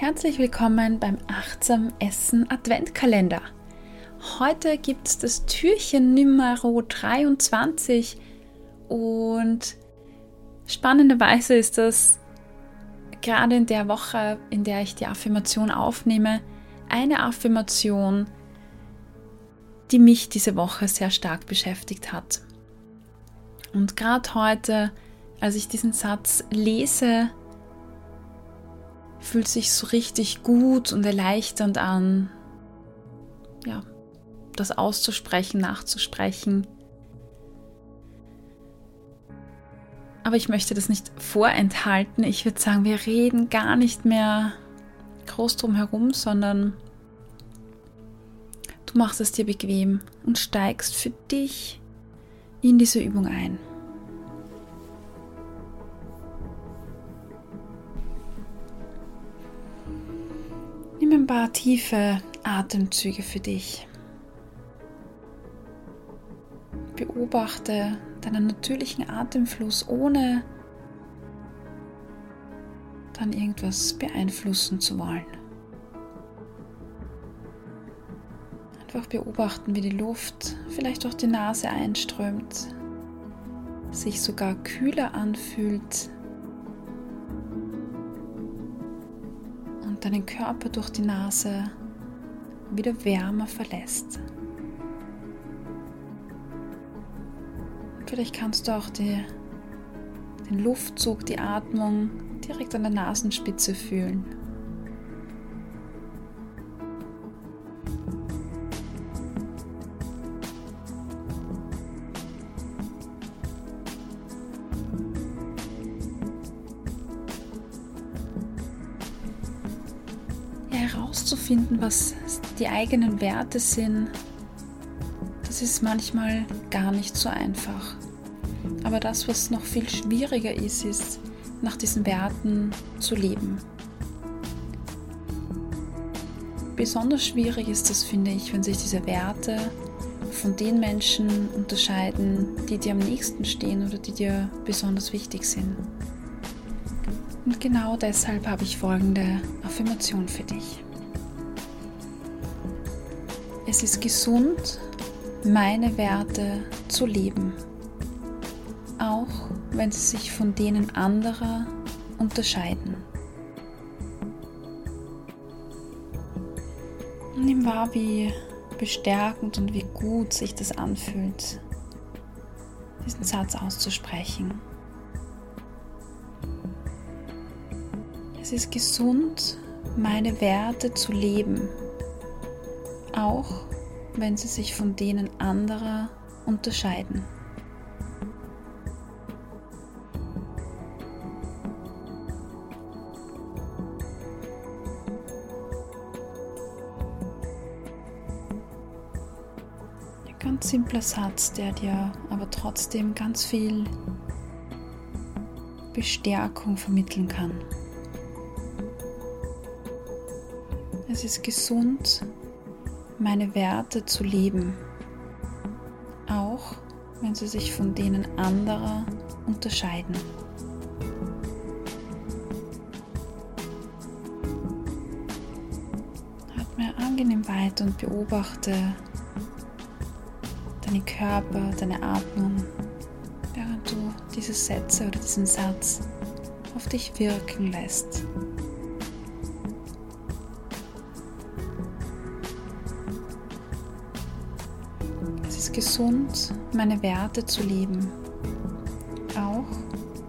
Herzlich willkommen beim Achtsam Essen Adventkalender. Heute gibt es das Türchen Nummer 23 und spannenderweise ist das gerade in der Woche, in der ich die Affirmation aufnehme, eine Affirmation, die mich diese Woche sehr stark beschäftigt hat. Und gerade heute, als ich diesen Satz lese, fühlt sich so richtig gut und erleichternd an, ja, das auszusprechen, nachzusprechen. Aber ich möchte das nicht vorenthalten. Ich würde sagen, wir reden gar nicht mehr groß drum herum, sondern du machst es dir bequem und steigst für dich in diese Übung ein. Ein paar tiefe Atemzüge für dich. Beobachte deinen natürlichen Atemfluss, ohne dann irgendwas beeinflussen zu wollen. Einfach beobachten, wie die Luft vielleicht durch die Nase einströmt, sich sogar kühler anfühlt deinen Körper durch die Nase wieder wärmer verlässt. Vielleicht kannst du auch die, den Luftzug, die Atmung direkt an der Nasenspitze fühlen. Herauszufinden, was die eigenen Werte sind, das ist manchmal gar nicht so einfach. Aber das, was noch viel schwieriger ist, ist, nach diesen Werten zu leben. Besonders schwierig ist das, finde ich, wenn sich diese Werte von den Menschen unterscheiden, die dir am nächsten stehen oder die dir besonders wichtig sind. Und genau deshalb habe ich folgende Affirmation für dich. Es ist gesund, meine Werte zu leben, auch wenn sie sich von denen anderer unterscheiden. Nimm wahr, wie bestärkend und wie gut sich das anfühlt, diesen Satz auszusprechen. Es ist gesund, meine Werte zu leben auch wenn sie sich von denen anderer unterscheiden. Ein ganz simpler Satz, der dir aber trotzdem ganz viel Bestärkung vermitteln kann. Es ist gesund, meine Werte zu leben, auch wenn sie sich von denen anderer unterscheiden. Atme angenehm weiter und beobachte deinen Körper, deine Atmung, während du diese Sätze oder diesen Satz auf dich wirken lässt. Gesund, meine Werte zu leben, auch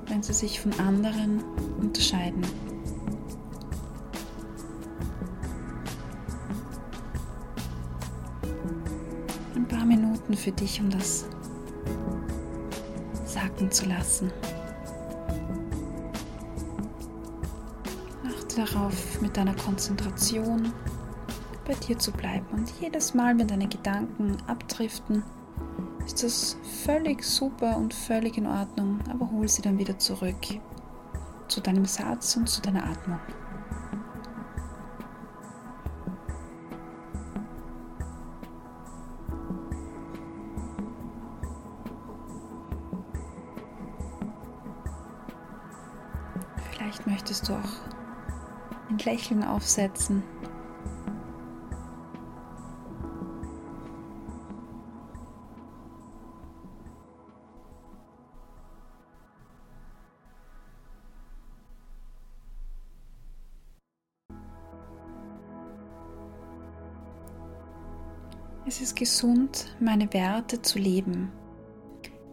wenn sie sich von anderen unterscheiden. Ein paar Minuten für dich, um das sacken zu lassen. Achte darauf, mit deiner Konzentration bei dir zu bleiben und jedes Mal, wenn deine Gedanken abdriften, ist das völlig super und völlig in Ordnung, aber hol sie dann wieder zurück zu deinem Satz und zu deiner Atmung. Vielleicht möchtest du auch ein Lächeln aufsetzen. Es ist gesund, meine Werte zu leben,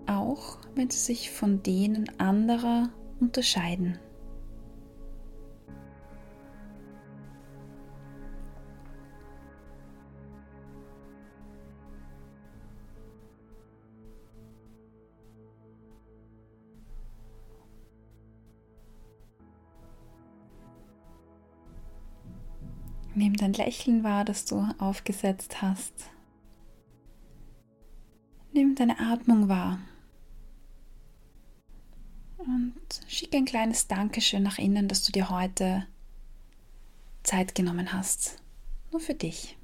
auch wenn sie sich von denen anderer unterscheiden. Nimm dein Lächeln wahr, das du aufgesetzt hast. Nimm deine Atmung wahr. Und schick ein kleines Dankeschön nach innen, dass du dir heute Zeit genommen hast. Nur für dich.